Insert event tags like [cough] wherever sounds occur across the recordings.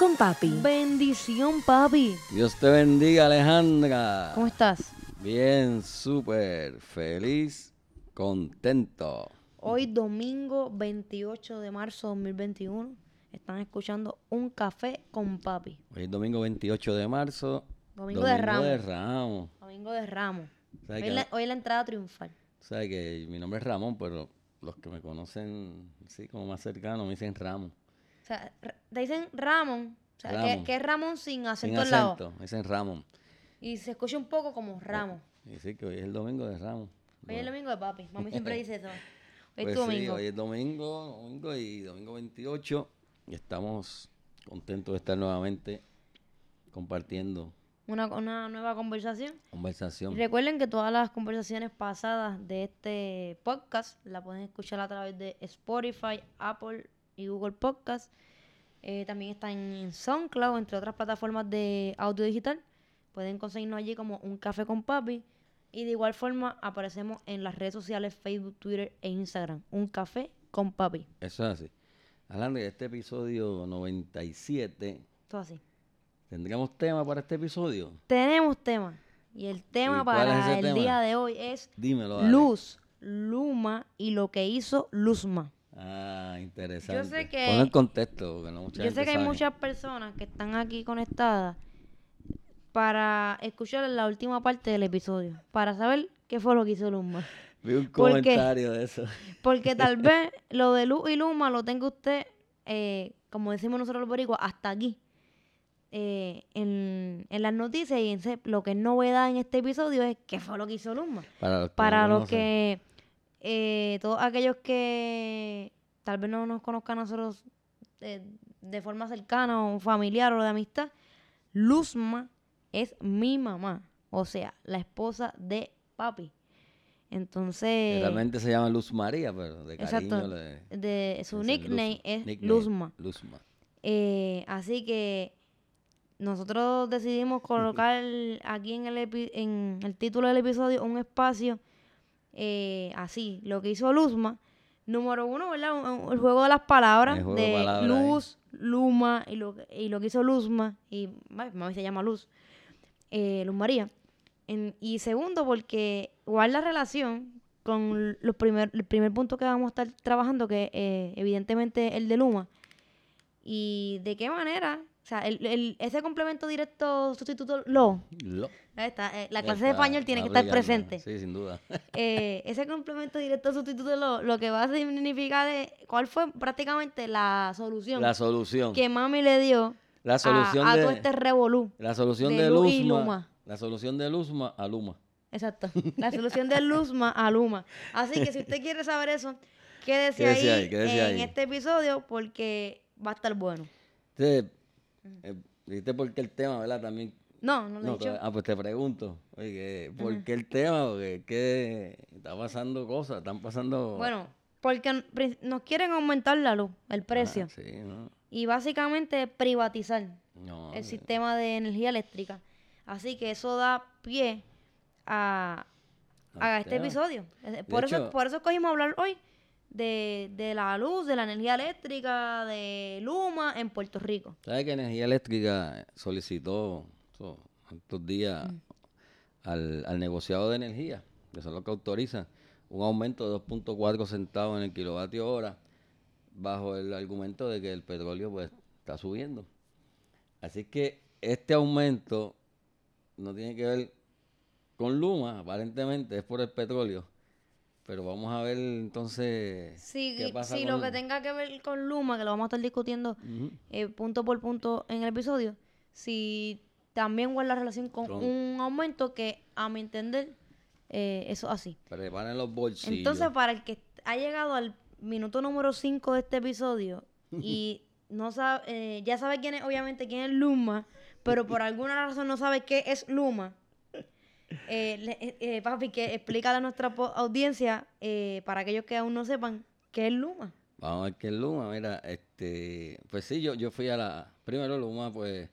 con Papi. Bendición, papi. Dios te bendiga, Alejandra. ¿Cómo estás? Bien, súper feliz, contento. Hoy domingo 28 de marzo de 2021 están escuchando Un Café con Papi. Hoy es domingo 28 de marzo. Domingo de Ramos. de Ramos. Domingo de Ramos. ¿Sabes Hoy, que- la, hoy la entrada triunfal. sabes que mi nombre es Ramón, pero los que me conocen, sí, como más cercano, me dicen Ramos. Sea, te dicen Ramón. O sea, que, Ramón. que es Ramón sin Sin acento al lado. acento, me dicen Ramón. Y se escucha un poco como Ramos. Y sí, que hoy es el domingo de Ramos. Hoy es el domingo de papi. Mami [laughs] siempre dice eso. Hoy es Pues sí, domingo. hoy es domingo, domingo y domingo 28. Y estamos contentos de estar nuevamente compartiendo Una, una nueva conversación. Y conversación. recuerden que todas las conversaciones pasadas de este podcast la pueden escuchar a través de Spotify, Apple y Google Podcast. Eh, también están en SoundCloud, entre otras plataformas de audio digital. Pueden conseguirnos allí como Un Café con Papi. Y de igual forma aparecemos en las redes sociales Facebook, Twitter e Instagram. Un Café con Papi. Eso es así. Hablando de este episodio 97, Todo así. ¿tendríamos tema para este episodio? Tenemos tema. Y el tema ¿Y cuál es para el tema? día de hoy es Dímelo. Luz, Luma y lo que hizo Luzma. Ah, interesante. Yo sé que- Pon el contexto, porque no mucha Yo gente sé que hay muchas personas que están aquí conectadas para escuchar la última parte del episodio, para saber qué fue lo que hizo Luma. Vi un comentario de eso. Porque tal [laughs] vez lo de Luz y Luma lo tenga usted, eh, como decimos nosotros los boricuas, hasta aquí. eh, en, en las noticias y en se- lo que es novedad en este episodio es qué fue lo que hizo Luma. Para los que, Para no los que, eh, todos aquellos que tal vez no nos conozcan a nosotros eh, de forma cercana o familiar o de amistad, Luzma es mi mamá, o sea, la esposa de papi. Entonces, Realmente se llama Luz María, pero de cariño exacto, le de, su nickname Luz- es nickname, Luzma. Luzma. Eh, así que nosotros decidimos colocar [laughs] aquí en el, epi- en el título del episodio un espacio eh, así, lo que hizo Luzma. Número uno, ¿verdad? El juego de las palabras, de de palabras, Luz, Luma y lo, que- y lo que hizo Luzma. Y mami se llama Luz, eh, Luz María. En- y segundo, porque guarda relación con los primer, el primer punto que vamos a estar trabajando, que eh, evidentemente el de Luma. Y de qué manera, sea, el, el- ese complemento directo sustituto lo. Lo- Ahí está, eh, la clase de español tiene que estar presente. Sí, sin duda. [laughs] Eh, ese complemento directo sustituto lo, lo que va a significar es cuál fue prácticamente la solución La solución. que mami le dio La solución a, a de todo este revolú. la solución de de, y Luzma. Luma. La solución de Luzma a Luma. Exacto. La [laughs] solución de Luzma a Luma. Así que si usted [laughs] quiere saber eso, quédese, Quédese ahí, ahí, quédese en ahí. este episodio porque va a estar bueno. Entonces, eh, dijiste por qué el tema, ¿verdad? También. No, no lo he No, dicho. ah, pues te pregunto. Oye, ¿por qué el tema? Porque ¿qué está pasando cosas, están pasando. Bueno, porque nos quieren aumentar la luz, el Ah, precio. sí, ¿no? Y básicamente privatizar No, el sí. sistema de energía eléctrica. Así que eso da pie a, este tema. episodio. Eh, Por, eso, hecho- por eso escogimos hablar hoy de, de la luz, de la energía eléctrica, de Luma en Puerto Rico. ¿Sabes que Energía Eléctrica solicitó so, estos días Mm. al, al negociado de energía, que son los que autorizan, un aumento de 2.4 centavos en el kilovatio hora, bajo el argumento de que el petróleo pues está subiendo. Así que este aumento no tiene que ver con Luma, aparentemente es por el petróleo. Pero vamos a ver entonces Si, qué pasa con lo que tenga que ver con Luma, que lo vamos a estar discutiendo eh, punto por punto en el episodio, si también guarda relación con un aumento que, a mi entender, eh, eso es así. Preparen los bolsillos. Entonces, para el que ha llegado al minuto número 5 de este episodio [laughs] y no sabe, eh, ya sabe quién es, obviamente, quién es Luma, pero por [laughs] alguna razón no sabe qué es Luma. Eh, eh, eh, papi, que explícale a nuestra audiencia, eh, para aquellos que aún no sepan, qué es Luma. Vamos a ver qué es Luma. Mira, este, pues sí, yo, yo fui a la. Primero, Luma, pues,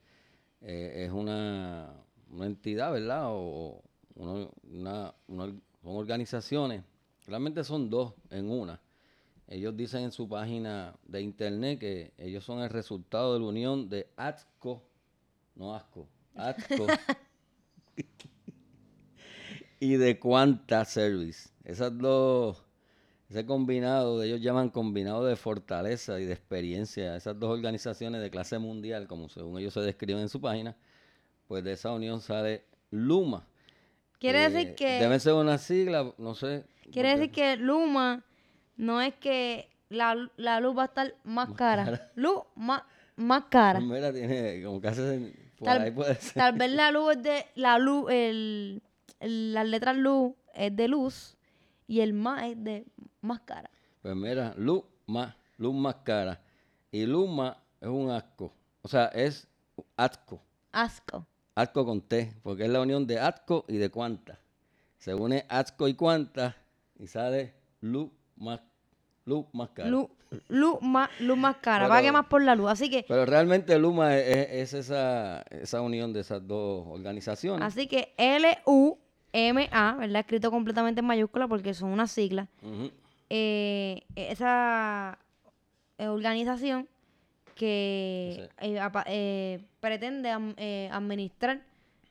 es una, una entidad, ¿verdad? O una- una- son organizaciones. Realmente son dos en una. Ellos dicen en su página de internet que ellos son el resultado de la unión de ATCO, no ASCO, ATCO [laughs] y de Quanta Service. Esas dos, ese combinado, ellos llaman combinado de fortaleza y de experiencia, esas dos organizaciones de clase mundial, como según ellos se describen en su página, pues de esa unión sale Luma. Quiere Eh, decir que... Debe ser una sigla, no sé. Quiere decir que Luma no es que la, la luz va a estar más cara. Luz más, más cara. Mira, tiene como que hace. Por Tal, ahí puede ser. tal vez la luz es de. La luz, el- las letras luz es de luz y el más es de más cara. Pues mira, luz más, luz más cara. Y Luma es un asco. O sea, es asco. Asco. Asco con T, porque es la unión de asco y de cuanta. Se une asco y cuanta y sale luz más, luz más cara. Luz, luz más, luz más cara. Pero- Pague más por la luz. Así que, Pero realmente Luma es, es- es esa, esa unión de esas dos organizaciones. así que L-U-M-A, ¿verdad? Escrito completamente en mayúscula porque son unas siglas. Ujú. eh, esa organización que eh, eh, pretende am- administrar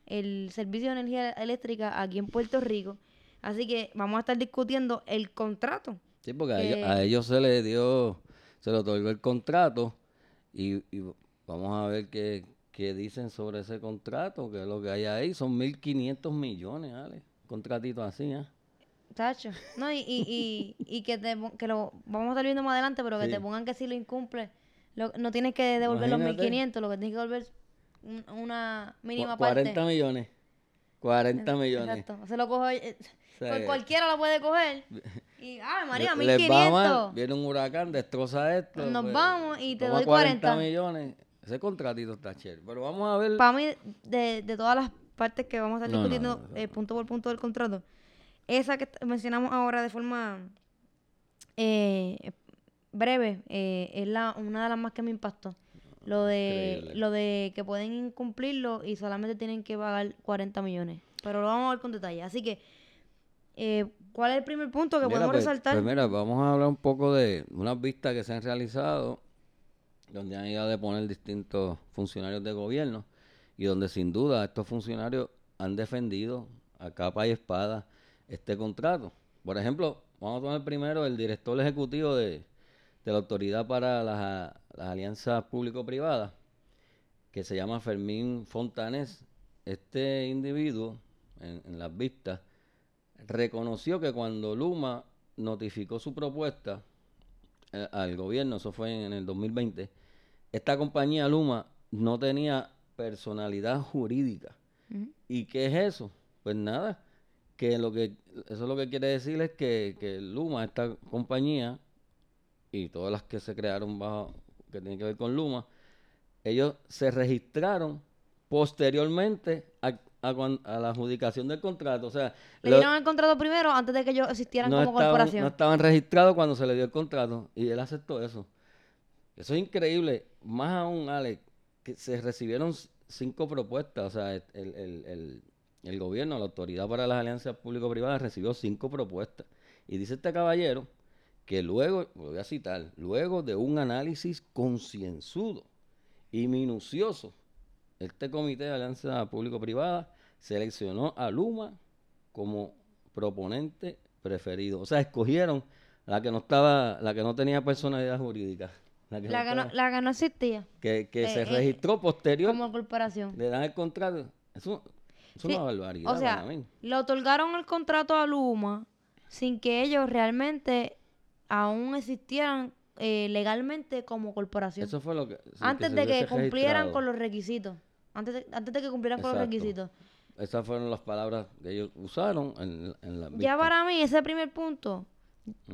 el servicio de energía eléctrica aquí en Puerto Rico. Así que vamos a estar discutiendo el contrato. Sí, porque a, ellos, a ellos se les dio, se les otorgó el contrato y, y vamos a ver qué, qué dicen sobre ese contrato, que lo que hay ahí. Son 1.500 millones, Ale. Contratito así, ¿eh? Tacho. No, y, y, y, y que, te que lo vamos a estar viendo más adelante, pero que Sí. te pongan que si lo incumple, lo- no tienes que devolver los Imagínate. 1.500, lo que tienes que devolver un- una mínima Cu- 40 parte. millones. 40 millones. Exacto. Se lo cojo. eh, O sea, pues que- cualquiera lo puede coger. Y, ay, María, Le- les va mal, 1500. viene un huracán, destroza esto. Nos pues, vamos y te doy 40. millones. Ese contratito está chévere. Pero vamos a ver. Para mí, de, de todas las partes que vamos a estar No, discutiendo no, eh, punto por punto del contrato, esa que mencionamos ahora de forma eh, breve eh, es la, una de las más que me impactó. Lo de, Increíble. lo de que pueden incumplirlo y solamente tienen que pagar 40 millones. Pero lo vamos a ver con detalle. Así que, eh, ¿cuál es el primer punto que Mira, podemos pues- resaltar? Pues mira, vamos a hablar un poco de unas vistas que se han realizado, donde han ido a deponer distintos funcionarios de gobierno y donde sin duda estos funcionarios han defendido a capa y espada este contrato. Por ejemplo, vamos a tomar primero el director ejecutivo de, de la Autoridad para las, las Alianzas Público-Privadas, que se llama Fermín Fontanés. Este individuo, en, en las vistas, reconoció que cuando Luma notificó su propuesta eh, al gobierno, eso fue en, el 2020, esta compañía Luma no tenía personalidad jurídica. ¿Y qué es eso? Pues nada, que lo que eso lo que quiere decir es que, que Luma, esta compañía, y todas las que se crearon bajo, que tienen que ver con Luma, ellos se registraron posteriormente a, a cuan- a la adjudicación del contrato. O sea, Le dieron el contrato primero antes de que ellos existieran no como estaban, corporación. no estaban registrados cuando se le dio el contrato y él aceptó eso. Eso es increíble. Más aún, Alex, que se recibieron cinco propuestas. O sea, el, el- el- el gobierno, la autoridad para las alianzas público-privadas recibió cinco propuestas. Y dice este caballero que luego, lo voy a citar, luego de un análisis concienzudo y minucioso, este comité de alianza público-privada seleccionó a Luma como proponente preferido. O sea, escogieron la que no estaba, la que no tenía personalidad jurídica. La que, no la, que no, estaba- la que no existía que, que eh, se eh, registró posterior, como corporación. le dan el contrato. Eso, es Sí, una barbaridad O sea, le otorgaron el contrato a Luma sin que ellos realmente aún existieran eh, legalmente como corporación. Eso fue lo que... antes de que cumplieran registrado. con los requisitos. Antes de, antes de que cumplieran con los requisitos. Esas fueron las palabras que ellos usaron en, en la Ya para mí, ese primer punto,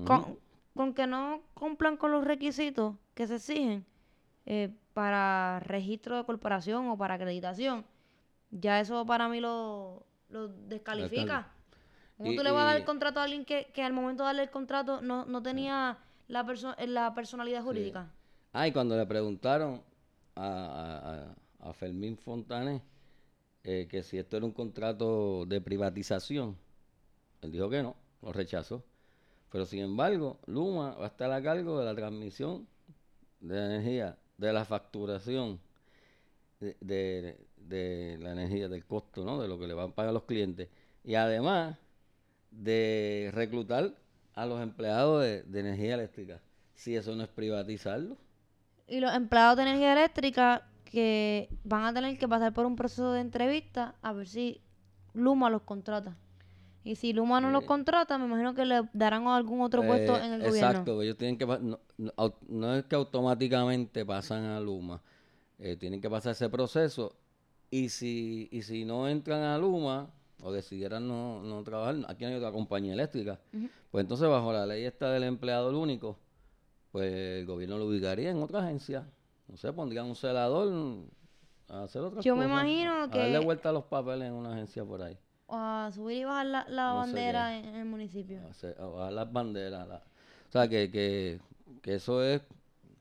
con, con que no cumplan con los requisitos que se exigen, eh, para registro de corporación o para acreditación, ya eso para mí lo, lo descalifica. ¿Cómo Y- tú le vas a dar el contrato a alguien que, que al momento de darle el contrato no, no tenía la, perso- la personalidad jurídica? Ah, y cuando le preguntaron a, a- a- a Fermín Fontané eh, que si esto era un contrato de privatización, él dijo que no, lo rechazó. Pero sin embargo, Luma va a estar a cargo de la transmisión de energía, de la facturación de, de- la energía, del costo, ¿no? De lo que le van a pagar los clientes. Y además de reclutar a los empleados de energía eléctrica. Si eso no es privatizarlo. Y los empleados de energía eléctrica que van a tener que pasar por un proceso de entrevista a ver si Luma los contrata. Y si Luma no los Eh. contrata, me imagino que le darán algún otro puesto Eh, en el gobierno. Exacto, ellos tienen que no, no, es que automáticamente pasan a Luma, eh, tienen que pasar ese proceso y si y si no entran a Luma o decidieran no, no trabajar, aquí hay otra compañía eléctrica, pues entonces bajo la ley esta del empleado único, pues el gobierno lo ubicaría en otra agencia, no sé, pondrían un celador a hacer otras Yo me cosas, imagino a darle vuelta a los papeles en una agencia por ahí. O a subir y bajar la, la No bandera en, en el municipio. a hacer- a bajar las banderas. la- o sea, que, que, que eso es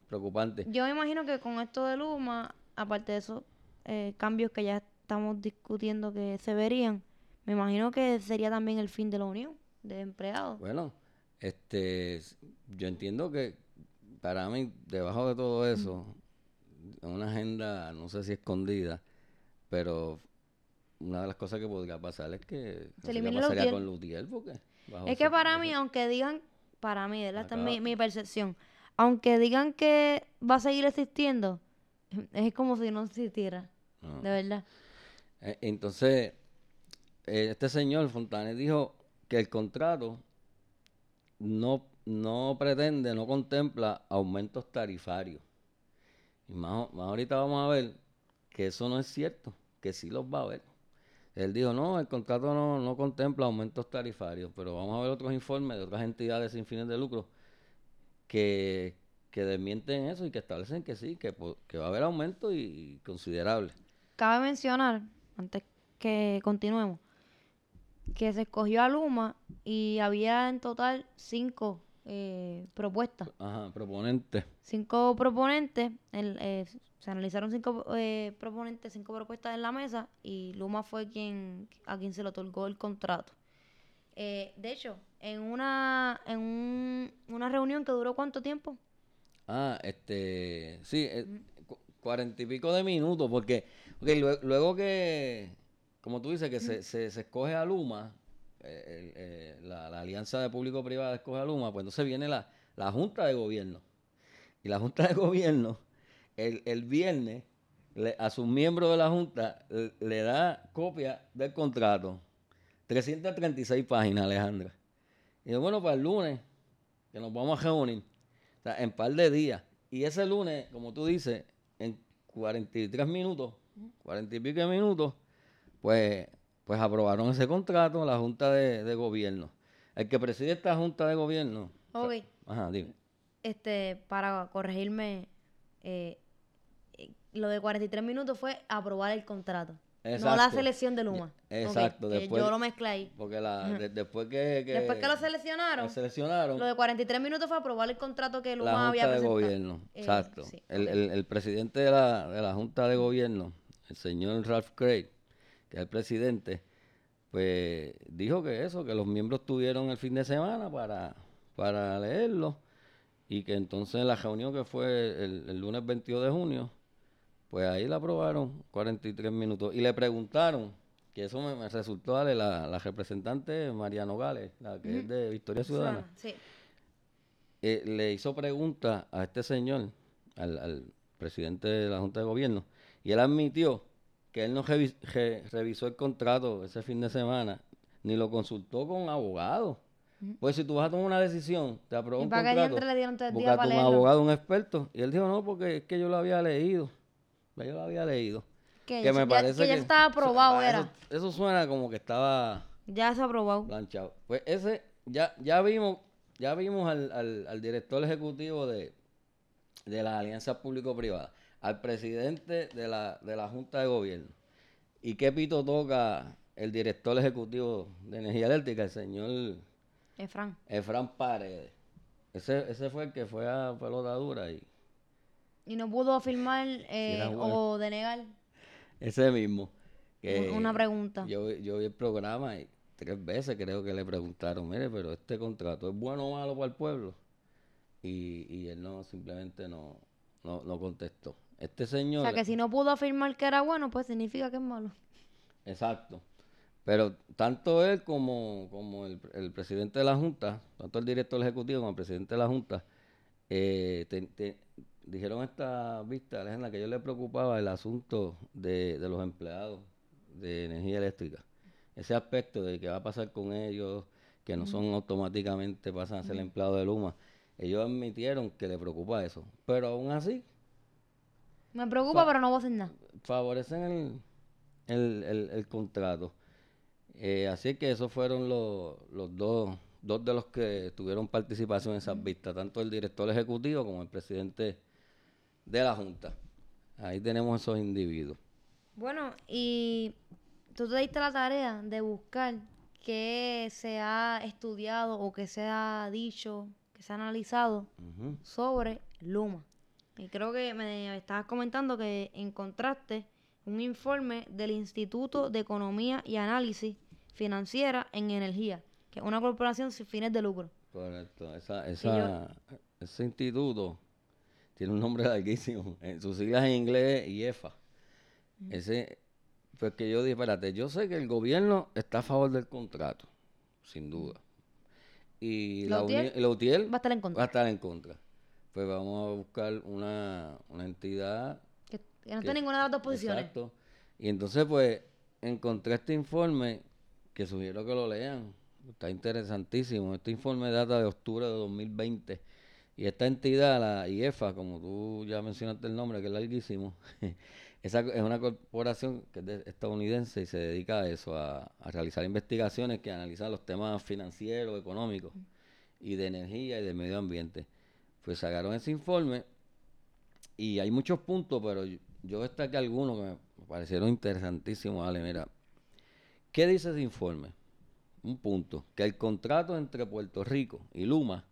preocupante. Yo me imagino que con esto de Luma, aparte de esos eh, cambios que ya estamos discutiendo que se verían, me imagino que sería también el fin de la unión de empleados. Bueno, este, yo entiendo que para mí, debajo de todo eso, una agenda, no sé si escondida, pero una de las cosas que podría pasar es que no sé qué elimine pasaría con Lutier, porque Es que para mí, aunque digan, para mí. Esta es mi, mi percepción. Aunque digan que va a seguir existiendo, es como si no existiera, no. de verdad. Eh, Entonces, eh, este señor Fontanes dijo que el contrato no, no pretende, no contempla aumentos tarifarios. Y más, más ahorita vamos a ver que eso no es cierto, que sí los va a haber. Él dijo, no, el contrato no, no contempla aumentos tarifarios, pero vamos a ver otros informes de otras entidades sin fines de lucro que, que desmienten eso y que establecen que sí, que, que va a haber aumentos y, y considerables. Cabe mencionar, antes que continuemos, que se escogió a Luma y había en total cinco eh, propuestas. Ajá, proponente. Cinco proponentes, el, eh, se analizaron cinco eh, proponentes, cinco propuestas en la mesa y Luma fue quien a quien se le otorgó el contrato. Eh, de hecho, en una en un- una reunión que duró cuánto tiempo? Ah, este, sí, eh, cu- cuarenta y pico de minutos, porque ok, lue- luego, que, como tú dices, que se, se, se escoge a Luma, eh, la, alianza de público-privada escoge a Luma, pues entonces viene la, la Junta de Gobierno. Y la Junta de Gobierno, el, el viernes, a sus miembros de la Junta le, da copia del contrato. 336 páginas, Alejandra. Y dice, bueno, para el lunes, que nos vamos a reunir. O sea, en par de días. Y ese lunes, como tú dices, en 43 minutos, 40 y pico de minutos, pues, pues aprobaron ese contrato la Junta de, de Gobierno. El que preside esta Junta de Gobierno. o sea, Ok. ajá, dime. Este, para corregirme, eh, lo de 43 minutos fue aprobar el contrato. No la Exacto. selección de Luma. Exacto, que después- yo lo mezclé ahí. Porque la, de- después que, que Después que lo seleccionaron, lo seleccionaron, lo de 43 minutos fue aprobar el contrato que Luma la había Junta de presentado. Gobierno. Eh, Exacto. sí, el, el- el presidente de la, de la Junta de Gobierno, el señor Ralph Craig, que es el presidente, pues dijo que eso, que los miembros tuvieron el fin de semana para, para leerlo y que entonces la reunión que fue el, el lunes 22 de junio, pues ahí la aprobaron 43 minutos. Y le preguntaron, que eso me, me resultó darle la, la representante María Nogales, la que es de Victoria Ciudadana Sí. eh, le hizo preguntas a este señor, al, al presidente de la Junta de Gobierno, y él admitió que él no revi- re- revisó el contrato ese fin de semana, ni lo consultó con abogado. Pues si tú vas a tomar una decisión, te aprobó ¿Y un contrato, le dieron todo el día búscate para un leerlo? abogado, un experto. Y él dijo, no, porque es que yo lo había leído. Ya Yo lo había leído. Que, me ya- parece que ya estaba aprobado, eso, era. Eso suena como que estaba Ya se aprobado. planchado. Pues ese, ya, ya vimos, ya vimos al, al, al director ejecutivo de, de las alianzas público-privadas, al presidente de la, de la Junta de Gobierno. ¿Y qué pito toca el director ejecutivo de Energía Eléctrica, el señor Efran. Efran Paredes? Ese, ese fue el que fue a pelota dura y Y no pudo afirmar eh, o denegar ese mismo. que un- una pregunta. Yo, vi- yo vi el programa y tres veces creo que le preguntaron, mire, pero este contrato es bueno o malo para el pueblo. Y, y él no, simplemente no, no, no contestó. Este O señor, sea, que si no pudo afirmar que era bueno, pues significa que es malo. exacto. Pero tanto él como, como el, el presidente de la Junta, tanto el director ejecutivo como el presidente de la Junta, eh, te- te- dijeron esta vista, Alejandra, que ellos les preocupaba el asunto de, de los empleados de energía eléctrica. Ese aspecto de qué va a pasar con ellos, que no son automáticamente pasan a ser empleados de Luma. Ellos admitieron que les preocupa eso. Pero aún así, Me preocupa, pero no voy a hacer nada. favorecen el, el, el- el contrato. Eh, así que esos fueron los, los dos, dos de los que tuvieron participación en esas vistas, tanto el director ejecutivo como el presidente de la Junta. Ahí tenemos esos individuos. Bueno, y tú te diste la tarea de buscar qué se ha estudiado o qué se ha dicho, que se ha analizado sobre Luma. Y creo que me estabas comentando que encontraste un informe del Instituto de Economía y Análisis Financiera en Energía, que es una corporación sin fines de lucro. Correcto. Esa, esa, ese instituto tiene un nombre larguísimo. [laughs] En sus siglas en inglés, IEFA. Ese, pues que yo dije, espérate, yo sé que el gobierno está a favor del contrato, sin duda. Y la, Lautier Va a estar en contra. va a estar en contra. Pues vamos a buscar una, una entidad Que, que no que- está ninguna de las dos posiciones. Exacto. Y entonces, pues, encontré este informe que sugiero que lo lean. Está interesantísimo. Este informe data de octubre de 2020. Y esta entidad, la IEFA, como tú ya mencionaste el nombre, que es larguísimo, [laughs] esa es una corporación que es de- estadounidense y se dedica a eso, a, a realizar investigaciones que analizan los temas financieros, económicos y de energía y de medio ambiente. Pues sacaron ese informe y hay muchos puntos, pero yo, yo destaqué algunos que me parecieron interesantísimos. Vale, mira, ¿qué dice ese informe? Un punto, que el contrato entre Puerto Rico y Luma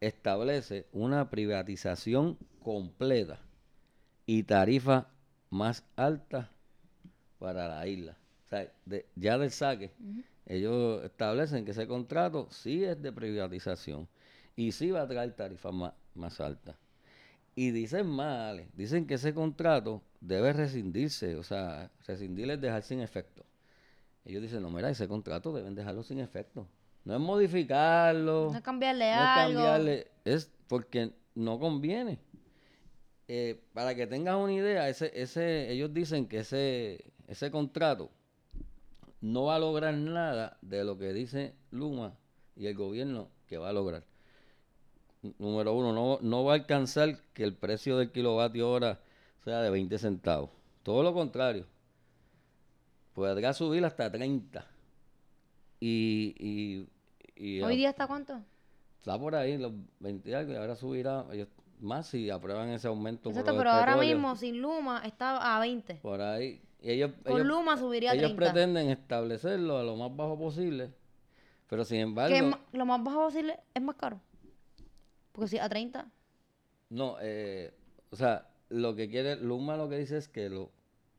establece una privatización completa y tarifa más alta para la isla. O sea, de- ya del saque, ellos establecen que ese contrato sí es de privatización y sí va a traer tarifas más, más altas. Y dicen más, Ale, dicen que ese contrato debe rescindirse, o sea, rescindir es dejar sin efecto. Ellos dicen, no, mira, ese contrato deben dejarlo sin efecto. No es modificarlo, No es cambiarle no es algo. cambiarle, es porque no conviene. Eh, para que tengas una idea, ese, ese, ellos dicen que ese, ese contrato no va a lograr nada de lo que dice Luma y el gobierno que va a lograr. Número uno, no, no va a alcanzar que el precio del kilovatio hora sea de 20 centavos. Todo lo contrario. Podrá subir hasta 30. Y, y, y ¿Hoy día está cuánto? Está por ahí, los 20 y algo, y ahora subirá ellos más si aprueban ese aumento. Exacto, pero ahora mismo sin Luma está a 20. Por ahí. Y ellos, Con ellos, Luma subiría a ellos 30. pretenden establecerlo a lo más bajo posible. Pero sin embargo, Que lo más bajo posible es más caro. Porque si a 30, no, eh, o sea, lo que quiere, Luma lo que dice es que lo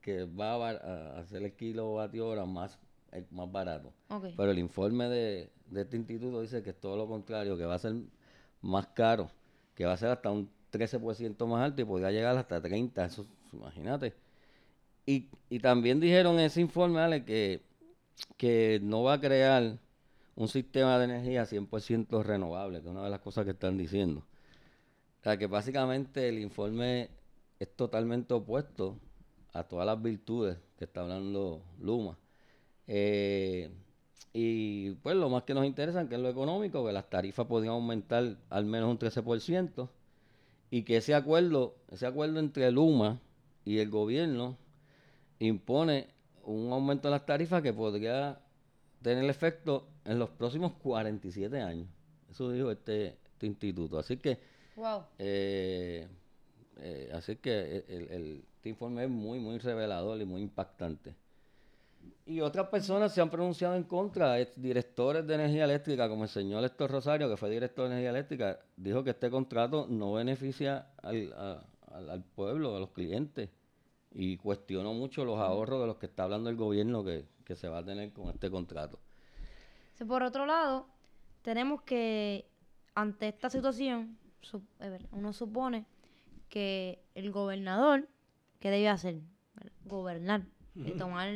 que va a, hacer el kilovatio hora más, eh, más barato. Pero el informe de, de este instituto dice que es todo lo contrario, que va a ser más caro, que va a ser hasta un 13% más alto y podría llegar hasta 30%, eso, imagínate. Y, y también dijeron en ese informe, Ale, que, que no va a crear un sistema de energía 100% renovable, que es una de las cosas que están diciendo. O sea, que básicamente el informe es totalmente opuesto a todas las virtudes que está hablando Luma. Eh, y pues lo más que nos interesa, que es lo económico, que las tarifas podrían aumentar al menos un 13%, y que ese acuerdo, ese acuerdo entre Luma y el gobierno impone un aumento de las tarifas que podría tener efecto en los próximos 47 años. Eso dijo este, este instituto. Así que Wow. Eh, eh, así que el, el- este informe es muy, muy revelador y muy impactante. Y otras personas se han pronunciado en contra, ex directores de energía eléctrica, como el señor Héctor Rosario, que fue director de energía eléctrica, dijo que este contrato no beneficia al, a- al- al pueblo, a los clientes, y cuestionó mucho los ahorros de los que está hablando el gobierno que, que se va a tener con este contrato. Por otro lado, tenemos que ante esta situación, ver, uno supone que el gobernador, ¿qué debe hacer? Gobernar, y tomar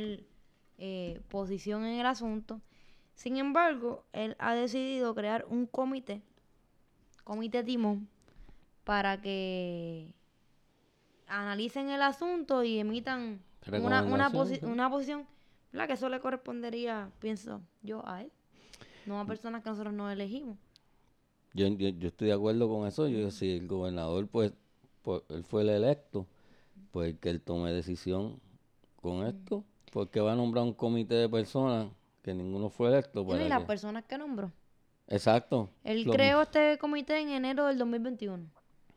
eh, posición en el asunto. Sin embargo, él ha decidido crear un comité, comité timón, para que analicen el asunto y emitan una, una, posi- una posición, ¿verdad? Que eso le correspondería, pienso yo, a él, no a personas que nosotros no elegimos. Yo, yo, yo estoy de acuerdo con eso. Yo, si el gobernador, pues, pues, él fue el electo, pues que él tome decisión con esto, porque va a nombrar un comité de personas que ninguno fue electo. Y para las que- personas que nombró. Exacto. Él Lo- creó este comité en enero del 2021.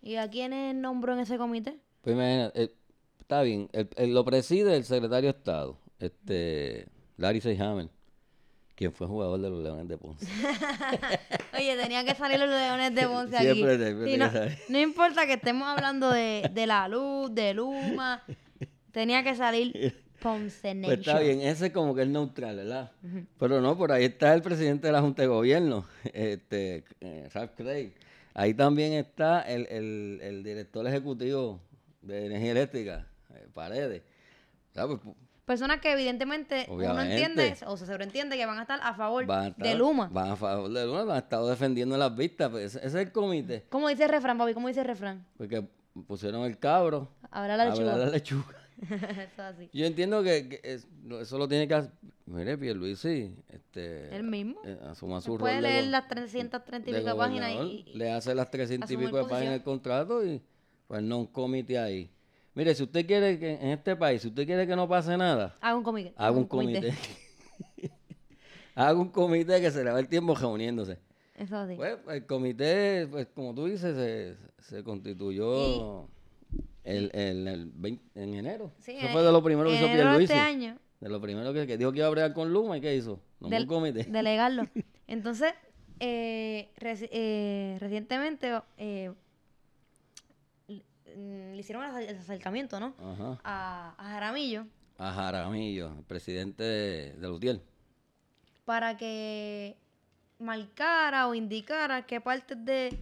¿Y a quiénes nombró en ese comité? Pues imagínate, eh, está bien, el- el- lo preside el secretario de Estado, este, Larry Seyhammer, quien fue jugador de los Leones de Ponce. [laughs] Oye, tenía que salir los leones de Ponce aquí. Siempre, siempre Sí, tiene no, importa que estemos hablando de, de la luz, de Luma, tenía que salir Ponce Pues está Nation. bien, ese es como que es neutral, ¿verdad? Pero no, por ahí está el presidente de la Junta de Gobierno, [laughs] este, eh, Ralph Craig. Ahí también está el, el, el director ejecutivo de Energía Eléctrica, eh, Paredes. O sea, pues, pu- Personas que evidentemente uno Obviamente. entiende o se sobreentiende que van a estar a favor van a estar- de Luma. Van a favor de Luma, han estado defendiendo las vistas. Pues ese, es el comité, ¿Cómo dice el refrán, papi? ¿Cómo dice el refrán? porque pusieron el cabro Habrá la a lechuga. velar la lechuga. [laughs] Eso es así. Yo entiendo que, que es- no, eso lo tiene que hacer. Mire, Pierluisi, este, Él mismo. eh, asuma su Puede leer las 330 y de pico páginas y- le hace las 300 y pico de páginas del contrato y pues no un comité ahí. Mire, si usted quiere que en este país, si usted quiere que no pase nada, haga un comité. haga un comité. [laughs] haga un comité que se le va el tiempo reuniéndose. Eso es así. Pues el comité, pues como tú dices, se, se constituyó el, el, el 20 en enero. Sí, Eso en- fue de lo primero que hizo Pierluisi. este año. De lo primero que, que dijo que iba a bregar con Luma y ¿qué hizo? Nombró del- un comité. Delegarlo. [laughs] Entonces, eh, reci- eh, recientemente eh, le hicieron el acer- el acercamiento, ¿no? Ajá. A, a Jaramillo A Jaramillo, el presidente de, de Lutiel. para que marcara o indicara qué partes de,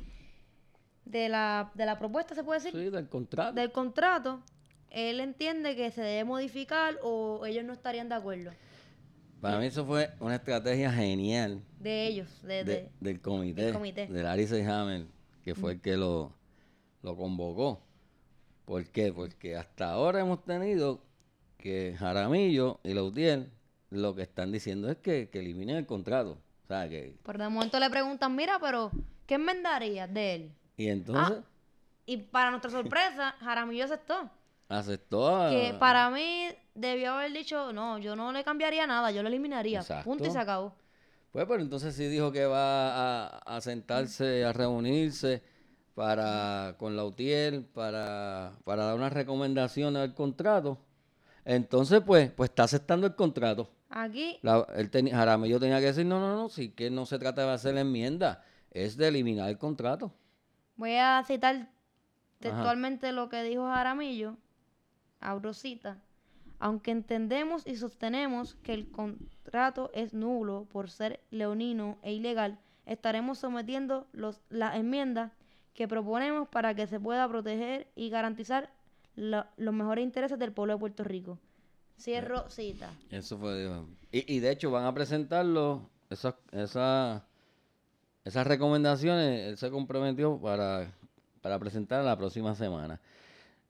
de, la, de la propuesta, se puede decir, Sí, del contrato. del contrato, él entiende que se debe modificar o ellos no estarían de acuerdo. Para mí eso fue una estrategia genial De ellos, de, de- de- del comité, del comité. de Larry que fue el que lo, lo convocó. ¿Por qué? Porque hasta ahora hemos tenido que Jaramillo y Lautier lo que están diciendo es que, que eliminen el contrato. O sea, que... Por de momento le preguntan, mira, pero ¿qué enmendarías de él? Y entonces Ah. Y para nuestra sorpresa, [laughs] Jaramillo aceptó. aceptó a... Que para mí debió haber dicho, no, yo no le cambiaría nada, yo lo eliminaría. Exacto. Punto y se acabó. Pues, pero entonces sí dijo que va a, a sentarse, a reunirse para con Lautier para, para dar unas recomendaciones al contrato. Entonces, pues, pues está aceptando el contrato. Aquí, La, él tenía, Jaramillo tenía que decir, no, no, no, sí que no se trata de hacer la enmienda, es de eliminar el contrato. voy a citar textualmente lo que dijo Jaramillo, Aurosita. Aunque entendemos y sostenemos que el contrato es nulo por ser leonino e ilegal, estaremos sometiendo los, las enmiendas que proponemos para que se pueda proteger y garantizar la- los mejores intereses del pueblo de Puerto Rico. Cierro cita. Eso fue. Y, y de hecho van a presentarlo, esas, esas, esas recomendaciones, él se comprometió para, para presentar la próxima semana.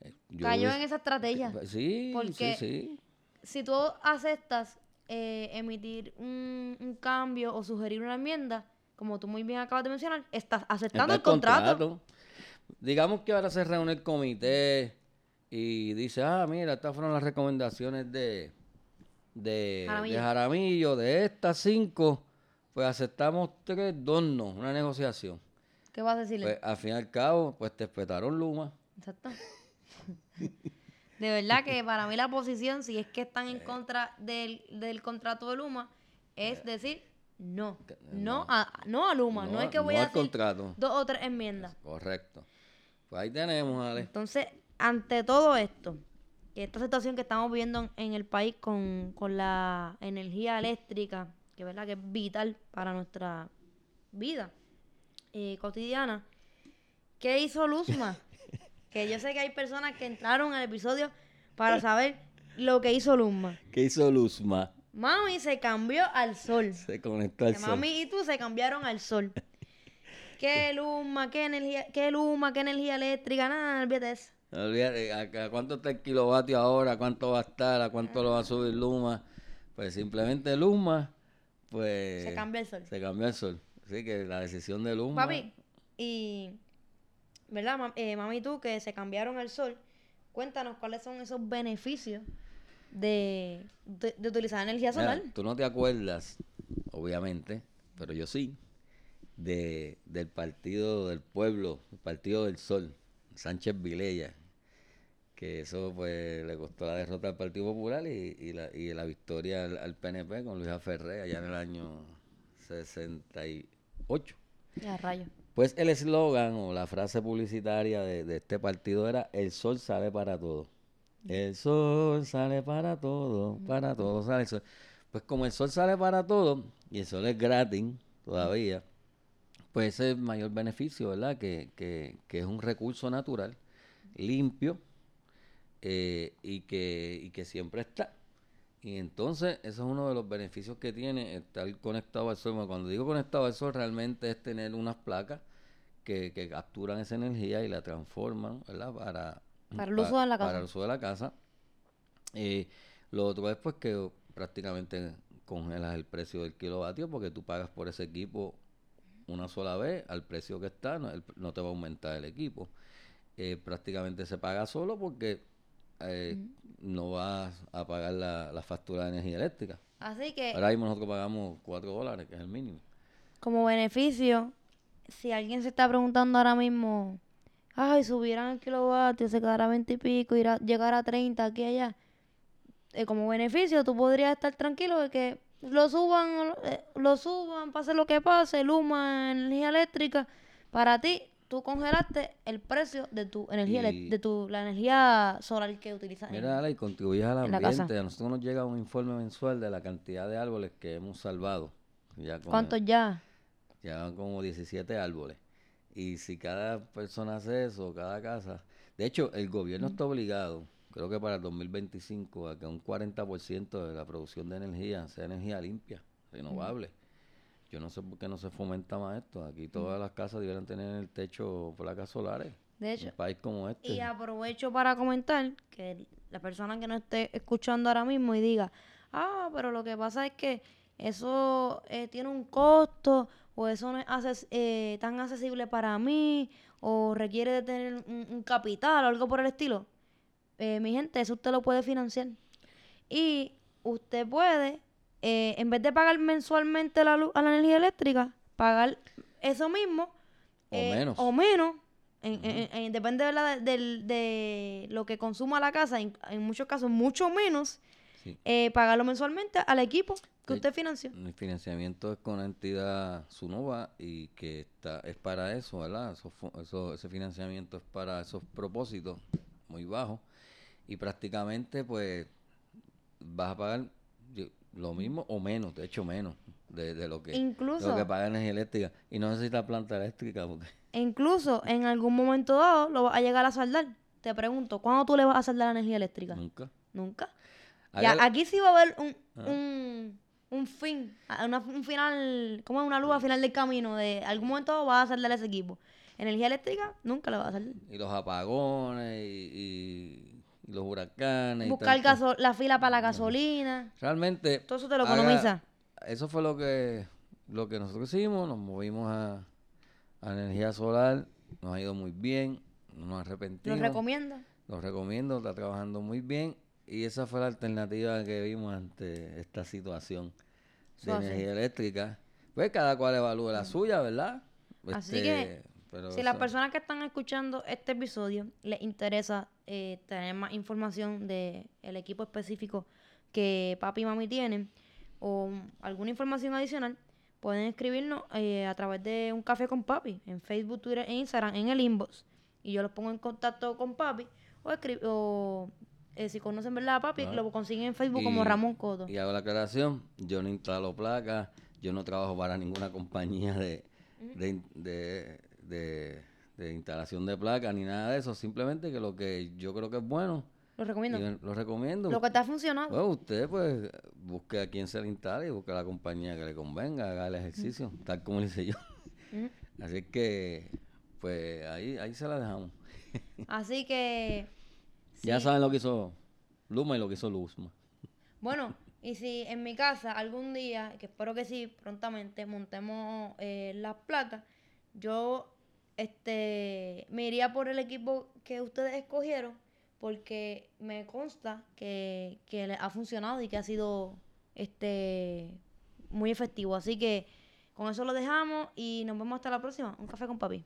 Eh, yo Cayó en esa estrategia. Sí, porque- sí, sí. si tú aceptas eh, emitir un, un cambio o sugerir una enmienda, como tú muy bien acabas de mencionar, estás aceptando Está el contrato. Digamos que ahora se reúne el comité y dice, ah, mira, estas fueron las recomendaciones de, de, Jaramillo. de Jaramillo, de estas cinco, pues aceptamos tres, dos no, una negociación. ¿Qué vas a decirle? Pues al fin y al cabo, pues te espetaron Luma. Exacto. De verdad que para mí la posición, si es que están en contra del, del contrato de Luma, es decir no. No a, no a Luma. No, es que voy no a hacer contrato. dos o tres enmiendas. Correcto. Pues ahí tenemos, Ale. Entonces, ante todo esto, esta situación que estamos viviendo en, en el país con, con la energía eléctrica, que verdad que es vital para nuestra vida eh, cotidiana, ¿qué hizo Luzma? [laughs] que yo sé que hay personas que entraron al episodio para saber lo que hizo Luzma. ¿Qué hizo Luzma? Mami se cambió al sol. Se conectó al Que sol. mami y tú se cambiaron al sol. ¿Qué [laughs] Luma? ¿Qué energía? ¿Qué Luma? ¿Qué energía eléctrica? Nada, olvídate de eso. Olvídate, ¿a, a cuánto está el kilovatio ahora? ¿A cuánto va a estar? ¿A cuánto lo va a subir Luma? Pues simplemente Luma, pues... Se cambia el sol. Se cambió el sol. Así que la decisión de Luma... Papi, y. ¿Verdad, eh, mami y tú que se cambiaron al sol? Cuéntanos cuáles son esos beneficios de, de, de utilizar energía Mira, solar. tú no te acuerdas, obviamente, pero yo sí, de, del partido del pueblo, el partido del sol, Sánchez Vilella, que eso pues le costó la derrota al Partido Popular y, y la, y la victoria al, al PNP con Luis Ferré allá en el año 68. Ya, rayo. Pues el eslogan o la frase publicitaria de, de este partido era el sol sale para todo. El sol sale para todo, para todo sale. Pues como el sol sale para todo y el sol es gratis todavía, pues ese es el mayor beneficio, ¿verdad? Que, que, que es un recurso natural, limpio eh, y, que, y que siempre está. Y entonces, eso es uno de los beneficios que tiene estar conectado al sol. Cuando digo conectado al sol, realmente es tener unas placas que, que capturan esa energía y la transforman, ¿verdad? Para, Para el uso de la Para casa. el uso de la casa. Eh, lo otro es pues que prácticamente congelas el precio del kilovatio porque tú pagas por ese equipo una sola vez al precio que está, no, el- no te va a aumentar el equipo. Eh, prácticamente se paga solo porque eh, no vas a pagar la, la factura de energía eléctrica. Así que, Ahora mismo nosotros pagamos 4 dólares, que es el mínimo. como beneficio, si alguien se está preguntando ahora mismo, ay, subieran el kilovatio, se quedará a 20 y pico, irá, llegar a 30 aquí y allá. Eh, como beneficio, tú podrías estar tranquilo de que lo suban, eh, lo suban, pase lo que pase, Luma, energía eléctrica. Para ti, tú congelaste el precio de tu energía, Y- de tu, la energía solar que utilizas. Mira, Ale, y contribuyes al ambiente. A nosotros nos llega un informe mensual de la cantidad de árboles que hemos salvado. Ya ¿Cuántos ya? Llevan como 17 árboles. Y si cada persona hace eso, cada casa. De hecho, el gobierno está obligado, creo que para el 2025, a que un 40% de la producción de energía sea energía limpia, renovable. Yo no sé por qué no se fomenta más esto. Aquí todas las casas deberían tener en el techo placas solares. De En hecho, un país como este. Y aprovecho para comentar que la persona que no esté escuchando ahora mismo y diga, ah, pero lo que pasa es que eso eh, tiene un costo o eso no es eh, tan accesible para mí o requiere de tener un, un capital o algo por el estilo. Eh, mi gente, eso usted lo puede financiar. Y usted puede, eh, en vez de pagar mensualmente la luz a la energía eléctrica, pagar eso mismo O eh, menos. o menos, en- en- en- depende de, de lo que consuma la casa, en, muchos casos mucho menos, Sí. pagarlo mensualmente al equipo que usted financió. El financiamiento es con la entidad Sunova y que está es para eso, ¿verdad? Eso, ese financiamiento es para esos propósitos muy bajos y prácticamente pues vas a pagar lo mismo o menos, de hecho menos de, de lo que de Incluso- lo que paga energía eléctrica y no necesitas planta eléctrica porque E incluso en algún momento dado lo vas a llegar a saldar. Te pregunto, ¿cuándo tú le vas a saldar la energía eléctrica? nunca. Nunca. Ya, aquí sí va a haber un, Ah. un, un fin, a- una- un final, como una luz al final del camino. De algún momento vas a saldar ese equipo. Energía eléctrica, nunca le vas a saldar. y los apagones y, los huracanes Buscar gaso- la fila para la gasolina. Realmente. Todo eso te lo haga- economiza. Eso fue lo que, lo que nosotros hicimos. Nos movimos a, a energía solar. Nos ha ido muy bien. No nos arrepentimos. ¿Lo recomienda? Lo recomiendo. Está trabajando muy bien. Y esa fue la alternativa que vimos ante esta situación de así. energía eléctrica. Pues cada cual evalúa la suya, ¿verdad? Así Este, que- Pero Si las personas que están escuchando este episodio les interesa eh, tener más información del equipo específico que papi y mami tienen o alguna información adicional, pueden escribirnos eh, a través de un café con papi en Facebook, Twitter e Instagram en el inbox y yo los pongo en contacto con papi o, o eh, si conocen verdad a papi Ah. lo consiguen en Facebook como Ramón Coto. Y hago la aclaración, yo no instalo placas, yo no trabajo para ninguna compañía de, de, de, de- de instalación de placas ni nada de eso, simplemente que lo que yo creo que es bueno, Los recomiendo. yo lo recomiendo. Lo que te ha funcionado. Bueno, usted pues busque a quien se le instale y busque la compañía que le convenga, haga el ejercicio, tal como lo hice yo. Así que, pues ahí, ahí se la dejamos. Así que... Ya saben lo que hizo Luma y lo que hizo Luzma. Bueno, y si en mi casa algún día, que espero que sí, prontamente montemos eh, las placas, yo este me iría por el equipo que ustedes escogieron porque me consta que, que ha funcionado y que ha sido este muy efectivo. Así que con eso lo dejamos y nos vemos hasta la próxima. Un café con papi.